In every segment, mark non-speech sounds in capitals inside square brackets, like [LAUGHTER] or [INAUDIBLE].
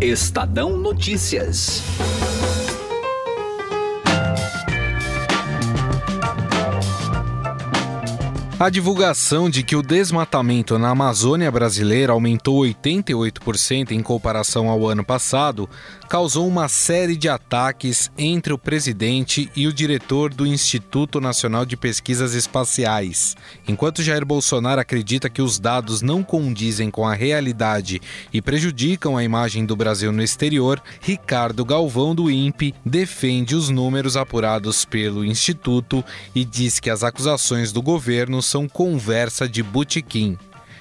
Estadão Notícias. A divulgação de que o desmatamento na Amazônia brasileira aumentou 88% em comparação ao ano passado causou uma série de ataques entre o presidente e o diretor do Instituto Nacional de Pesquisas Espaciais. Enquanto Jair Bolsonaro acredita que os dados não condizem com a realidade e prejudicam a imagem do Brasil no exterior, Ricardo Galvão do INPE defende os números apurados pelo Instituto e diz que as acusações do governo são conversa de butiquim.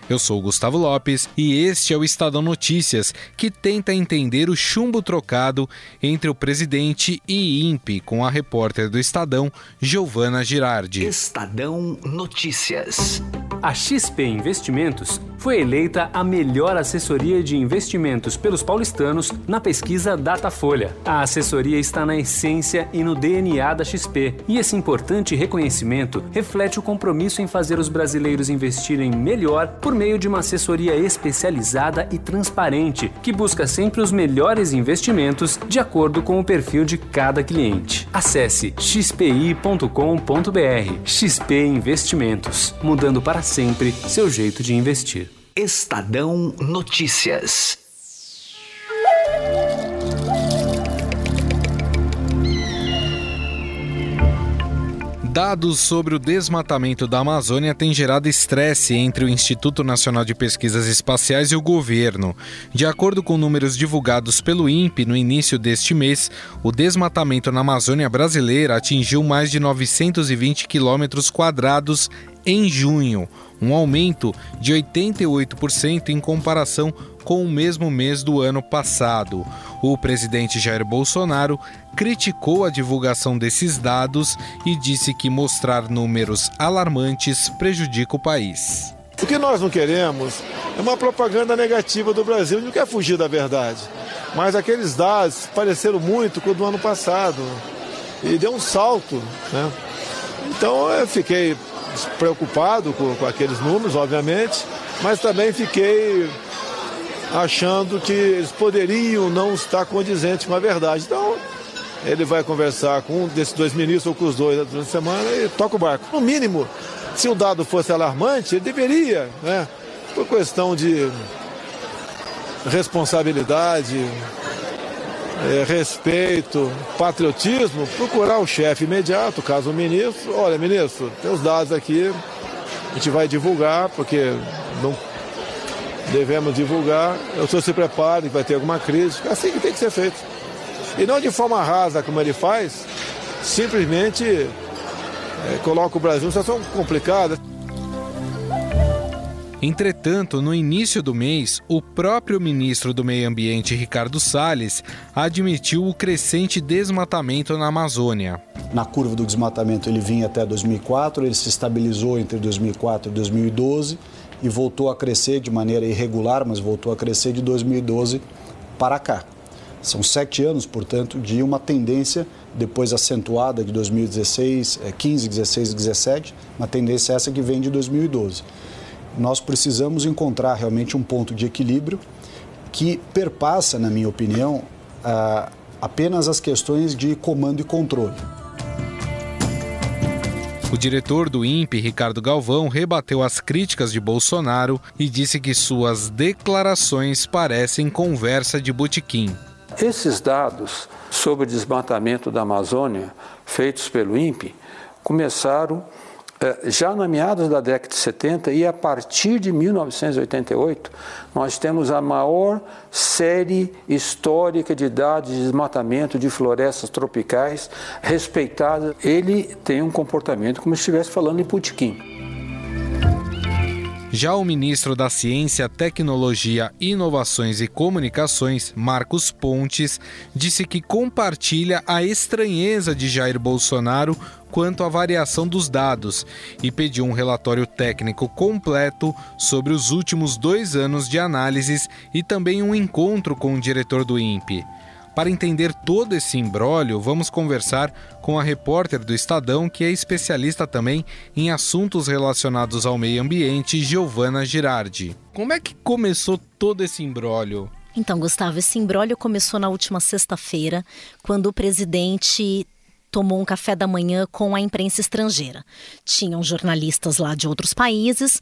Eu sou Gustavo Lopes e este é o Estadão Notícias, que tenta entender o chumbo trocado entre o presidente e INPE com a repórter do Estadão, Giovana Girardi. Estadão Notícias. A XP Investimentos foi eleita a melhor assessoria de investimentos pelos paulistanos na pesquisa Datafolha. A assessoria está na essência e no DNA da XP, e esse importante reconhecimento reflete o compromisso em fazer os brasileiros investirem melhor por meio de uma assessoria especializada e transparente, que busca sempre os melhores investimentos de acordo com o perfil de cada cliente. Acesse xpi.com.br. XP Investimentos, mudando para sempre seu jeito de investir. Estadão Notícias. Dados sobre o desmatamento da Amazônia têm gerado estresse entre o Instituto Nacional de Pesquisas Espaciais e o governo. De acordo com números divulgados pelo INPE no início deste mês, o desmatamento na Amazônia brasileira atingiu mais de 920 quilômetros quadrados em junho, um aumento de 88% em comparação com o mesmo mês do ano passado. O presidente Jair Bolsonaro criticou a divulgação desses dados e disse que mostrar números alarmantes prejudica o país. O que nós não queremos é uma propaganda negativa do Brasil, a gente não quer fugir da verdade. Mas aqueles dados pareceram muito com o do ano passado e deu um salto. Né? Então eu fiquei preocupado com, com aqueles números, obviamente, mas também fiquei achando que eles poderiam não estar condizentes com a verdade. Então, ele vai conversar com um desses dois ministros ou com os dois durante a semana e toca o barco. No mínimo, se o dado fosse alarmante, ele deveria, né, por questão de responsabilidade, é, respeito, patriotismo, procurar o chefe imediato, caso o ministro, olha, ministro, tem os dados aqui, a gente vai divulgar, porque não devemos divulgar. Eu sou se prepare, vai ter alguma crise. É assim que tem que ser feito. E não de forma rasa, como ele faz, simplesmente é, coloca o Brasil em situação complicada. Entretanto, no início do mês, o próprio ministro do Meio Ambiente, Ricardo Salles, admitiu o crescente desmatamento na Amazônia. Na curva do desmatamento ele vinha até 2004, ele se estabilizou entre 2004 e 2012 e voltou a crescer de maneira irregular, mas voltou a crescer de 2012 para cá. São sete anos, portanto, de uma tendência depois acentuada de 2016, 15, 16 e 17, uma tendência essa que vem de 2012 nós precisamos encontrar realmente um ponto de equilíbrio que perpassa, na minha opinião, apenas as questões de comando e controle. O diretor do INPE, Ricardo Galvão, rebateu as críticas de Bolsonaro e disse que suas declarações parecem conversa de botequim. Esses dados sobre o desmatamento da Amazônia, feitos pelo INPE, começaram já na meados da década de 70 e a partir de 1988, nós temos a maior série histórica de dados de desmatamento de florestas tropicais respeitada. Ele tem um comportamento como se estivesse falando em putiquim. Já o ministro da Ciência, Tecnologia, Inovações e Comunicações, Marcos Pontes, disse que compartilha a estranheza de Jair Bolsonaro quanto à variação dos dados e pediu um relatório técnico completo sobre os últimos dois anos de análises e também um encontro com o diretor do INPE. Para entender todo esse imbróglio, vamos conversar com a repórter do Estadão, que é especialista também em assuntos relacionados ao meio ambiente, Giovana Girardi. Como é que começou todo esse imbróglio? Então, Gustavo, esse imbróglio começou na última sexta-feira, quando o presidente tomou um café da manhã com a imprensa estrangeira. Tinham jornalistas lá de outros países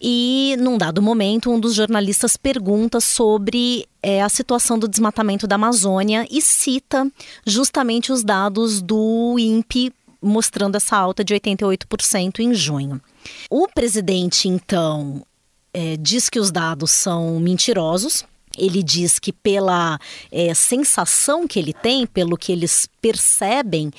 e, num dado momento, um dos jornalistas pergunta sobre é, a situação do desmatamento da Amazônia e cita justamente os dados do INPE mostrando essa alta de 88% em junho. O presidente, então, é, diz que os dados são mentirosos, ele diz que pela é, sensação que ele tem, pelo que eles percebem,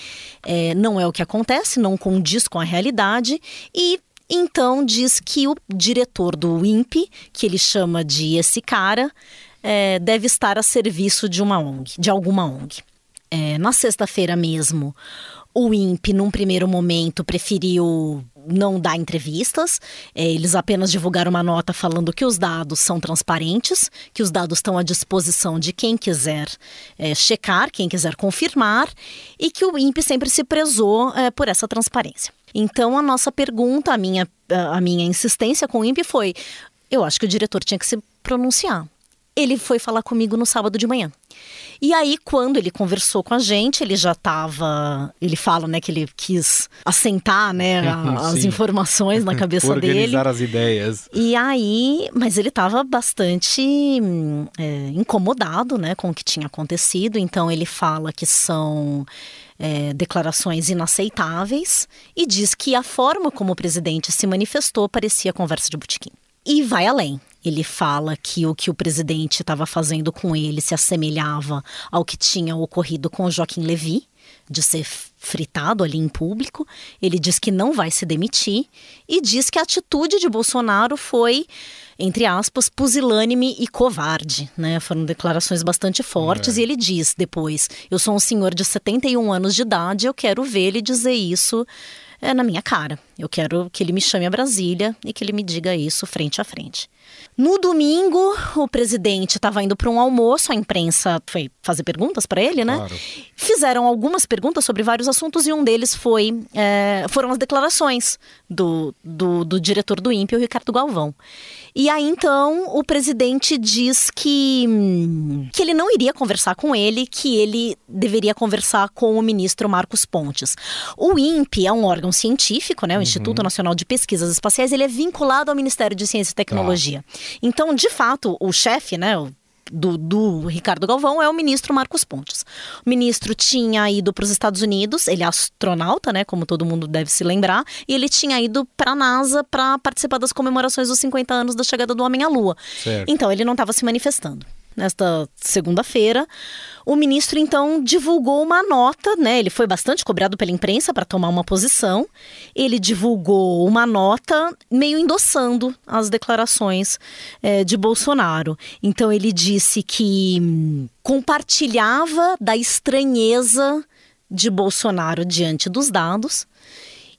é, não é o que acontece, não condiz com a realidade e então diz que o diretor do INPE, que ele chama de esse cara, é, deve estar a serviço de uma ONG, de alguma ONG. É, na sexta-feira mesmo, o INPE, num primeiro momento, preferiu não dar entrevistas, é, eles apenas divulgaram uma nota falando que os dados são transparentes, que os dados estão à disposição de quem quiser é, checar, quem quiser confirmar, e que o INPE sempre se prezou é, por essa transparência. Então, a nossa pergunta, a minha, a minha insistência com o INPE foi: eu acho que o diretor tinha que se pronunciar. Ele foi falar comigo no sábado de manhã. E aí, quando ele conversou com a gente, ele já estava. Ele fala, né, que ele quis assentar, né, [LAUGHS] as informações na cabeça [LAUGHS] Organizar dele. Organizar as ideias. E aí, mas ele estava bastante é, incomodado, né, com o que tinha acontecido. Então, ele fala que são. É, declarações inaceitáveis e diz que a forma como o presidente se manifestou parecia conversa de botequim. E vai além. Ele fala que o que o presidente estava fazendo com ele se assemelhava ao que tinha ocorrido com Joaquim Levy, de ser fritado ali em público. Ele diz que não vai se demitir e diz que a atitude de Bolsonaro foi, entre aspas, pusilânime e covarde. Né? Foram declarações bastante fortes. É. E ele diz depois: Eu sou um senhor de 71 anos de idade, eu quero ver ele dizer isso é, na minha cara. Eu quero que ele me chame a Brasília e que ele me diga isso frente a frente. No domingo, o presidente estava indo para um almoço, a imprensa foi fazer perguntas para ele, né? Claro. Fizeram algumas perguntas sobre vários assuntos e um deles foi é, foram as declarações do, do, do diretor do INPE, o Ricardo Galvão. E aí então o presidente diz que, que ele não iria conversar com ele, que ele deveria conversar com o ministro Marcos Pontes. O INPE é um órgão científico, né? O uhum. Instituto Nacional de Pesquisas Espaciais, ele é vinculado ao Ministério de Ciência e Tecnologia. Tá. Então, de fato, o chefe, né? O do, do, Ricardo Galvão é o ministro Marcos Pontes. O ministro tinha ido para os Estados Unidos, ele é astronauta, né, como todo mundo deve se lembrar, e ele tinha ido para a NASA para participar das comemorações dos 50 anos da chegada do homem à Lua. Certo. Então ele não estava se manifestando nesta segunda-feira, o ministro então divulgou uma nota, né? Ele foi bastante cobrado pela imprensa para tomar uma posição. Ele divulgou uma nota meio endossando as declarações é, de Bolsonaro. Então ele disse que hum, compartilhava da estranheza de Bolsonaro diante dos dados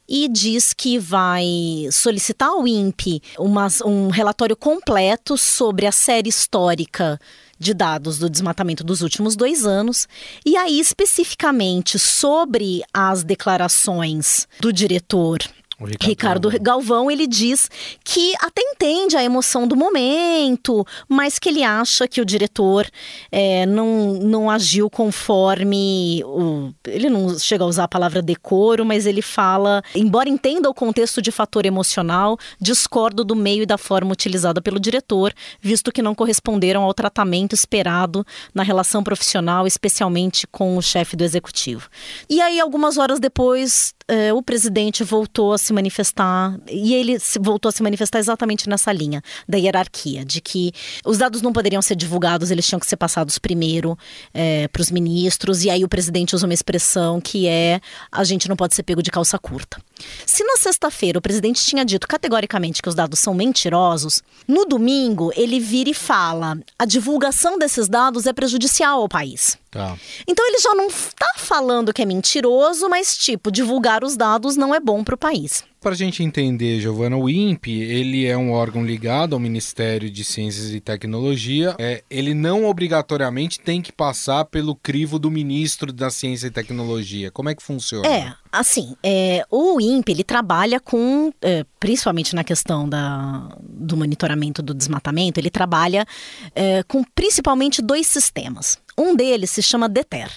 e diz que vai solicitar ao INPE uma, um relatório completo sobre a série histórica de dados do desmatamento dos últimos dois anos, e aí especificamente sobre as declarações do diretor Ricardo, Ricardo Galvão. ele diz que até entende a emoção do momento, mas que ele acha que o diretor é, não, não agiu conforme o. Ele não chega a usar a palavra decoro, mas ele fala, embora entenda o contexto de fator emocional, discordo do meio e da forma utilizada pelo diretor, visto que não corresponderam ao tratamento esperado na relação profissional, especialmente com o chefe do executivo. E aí, algumas horas depois, é, o presidente voltou a se manifestar, e ele voltou a se manifestar exatamente nessa linha da hierarquia, de que os dados não poderiam ser divulgados, eles tinham que ser passados primeiro é, para os ministros, e aí o presidente usa uma expressão que é: a gente não pode ser pego de calça curta. Se na sexta-feira o presidente tinha dito categoricamente que os dados são mentirosos, no domingo ele vira e fala: a divulgação desses dados é prejudicial ao país. Tá. Então ele já não está falando que é mentiroso, mas tipo, divulgar os dados não é bom para o país. para a gente entender, Giovana, o INPE ele é um órgão ligado ao Ministério de Ciências e Tecnologia. É, ele não obrigatoriamente tem que passar pelo crivo do ministro da Ciência e Tecnologia. Como é que funciona? É, assim, é, o INPE ele trabalha com, é, principalmente na questão da, do monitoramento do desmatamento, ele trabalha é, com principalmente dois sistemas. Um deles se chama DETER.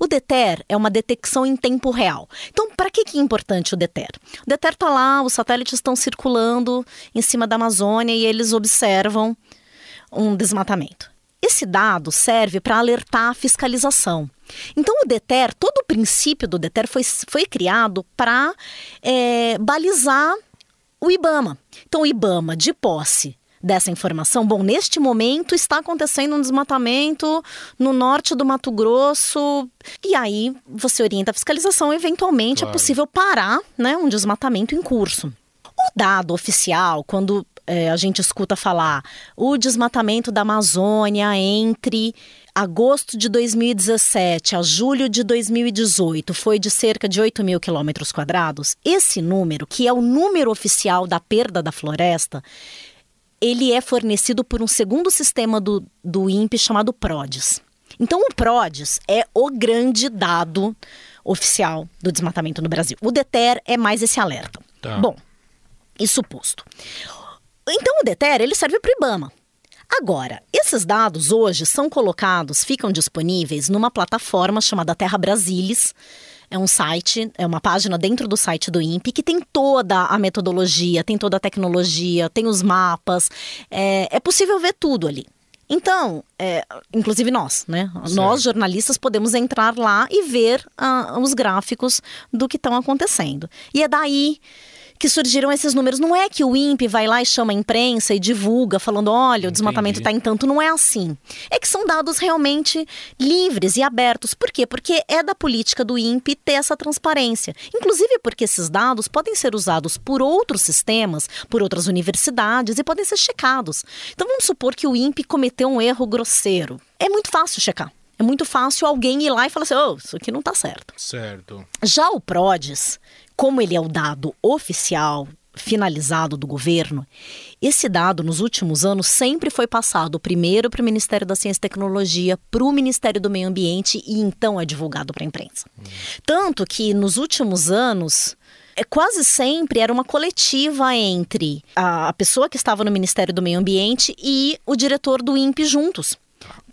O DETER é uma detecção em tempo real. Então, para que, que é importante o DETER? O DETER está lá, os satélites estão circulando em cima da Amazônia e eles observam um desmatamento. Esse dado serve para alertar a fiscalização. Então, o DETER, todo o princípio do DETER foi, foi criado para é, balizar o IBAMA. Então, o IBAMA, de posse dessa informação? Bom, neste momento está acontecendo um desmatamento no norte do Mato Grosso. E aí você orienta a fiscalização, eventualmente é claro. é possível parar né, um desmatamento em curso. O dado oficial, quando é, a gente escuta falar o desmatamento da Amazônia entre agosto de 2017 a julho de 2018 foi de cerca de 8 mil quilômetros quadrados, esse número, que é o número oficial da perda da floresta, ele é fornecido por um segundo sistema do, do INPE chamado PRODES. Então, o PRODES é o grande dado oficial do desmatamento no Brasil. O DETER é mais esse alerta. Tá. Bom, isso posto. Então, o DETER ele serve para o IBAMA. Agora, esses dados hoje são colocados, ficam disponíveis numa plataforma chamada Terra Brasilis, é um site, é uma página dentro do site do INPE que tem toda a metodologia, tem toda a tecnologia, tem os mapas. É, é possível ver tudo ali. Então, é, inclusive nós, né? Certo. Nós, jornalistas, podemos entrar lá e ver uh, os gráficos do que estão acontecendo. E é daí que surgiram esses números. Não é que o INPE vai lá e chama a imprensa e divulga, falando: olha, o desmatamento está em tanto. Não é assim. É que são dados realmente livres e abertos. Por quê? Porque é da política do INPE ter essa transparência. Inclusive porque esses dados podem ser usados por outros sistemas, por outras universidades e podem ser checados. Então vamos supor que o INPE cometeu um erro grosseiro. É muito fácil checar. É muito fácil alguém ir lá e falar assim: oh, isso aqui não está certo. Certo. Já o PRODES, como ele é o dado oficial, finalizado do governo, esse dado nos últimos anos sempre foi passado primeiro para o Ministério da Ciência e Tecnologia, para o Ministério do Meio Ambiente e então é divulgado para a imprensa. Hum. Tanto que nos últimos anos é, quase sempre era uma coletiva entre a pessoa que estava no Ministério do Meio Ambiente e o diretor do INPE juntos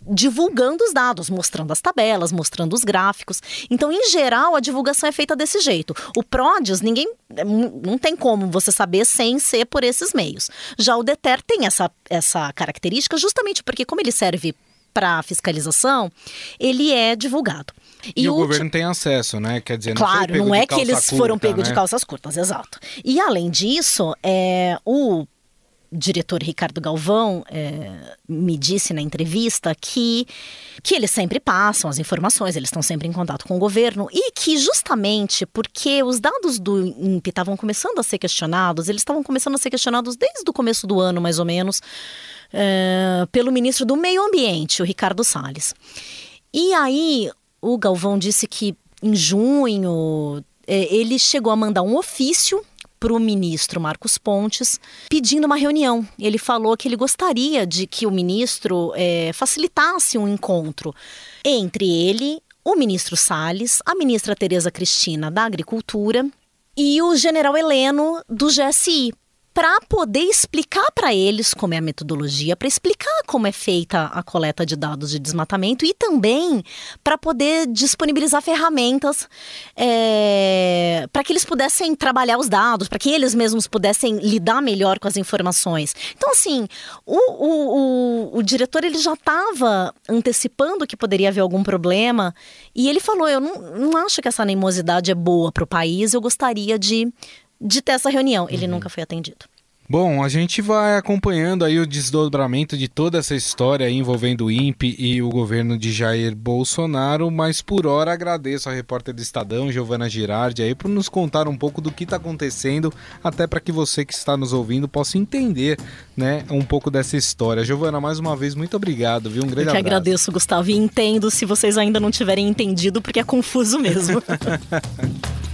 divulgando os dados, mostrando as tabelas, mostrando os gráficos. Então, em geral, a divulgação é feita desse jeito. O PRODES, ninguém. É, não tem como você saber sem ser por esses meios. Já o DETER tem essa, essa característica justamente porque, como ele serve para fiscalização, ele é divulgado. E, e o, o governo tem acesso, né? Quer dizer, não claro, não é que eles curta, foram pegos né? de calças curtas, exato. E além disso, é, o diretor Ricardo Galvão é, me disse na entrevista que, que eles sempre passam as informações, eles estão sempre em contato com o governo e que justamente porque os dados do INPE estavam começando a ser questionados, eles estavam começando a ser questionados desde o começo do ano, mais ou menos, é, pelo ministro do Meio Ambiente, o Ricardo Salles. E aí o Galvão disse que em junho é, ele chegou a mandar um ofício para o ministro Marcos Pontes pedindo uma reunião. Ele falou que ele gostaria de que o ministro é, facilitasse um encontro entre ele, o ministro Salles, a ministra Tereza Cristina da Agricultura e o general Heleno do GSI, para poder explicar para eles como é a metodologia, para explicar como é feita a coleta de dados de desmatamento e também para poder disponibilizar ferramentas é, para que eles pudessem trabalhar os dados, para que eles mesmos pudessem lidar melhor com as informações. Então, assim, o, o, o, o diretor ele já estava antecipando que poderia haver algum problema e ele falou: Eu não, não acho que essa animosidade é boa para o país, eu gostaria de de ter essa reunião. Ele uhum. nunca foi atendido. Bom, a gente vai acompanhando aí o desdobramento de toda essa história envolvendo o INPE e o governo de Jair Bolsonaro, mas por hora agradeço a repórter do Estadão, Giovana Girardi, aí por nos contar um pouco do que está acontecendo, até para que você que está nos ouvindo possa entender, né, um pouco dessa história. Giovana, mais uma vez muito obrigado, viu? Um grande Eu que abraço. agradeço, Gustavo, e entendo se vocês ainda não tiverem entendido, porque é confuso mesmo. [LAUGHS]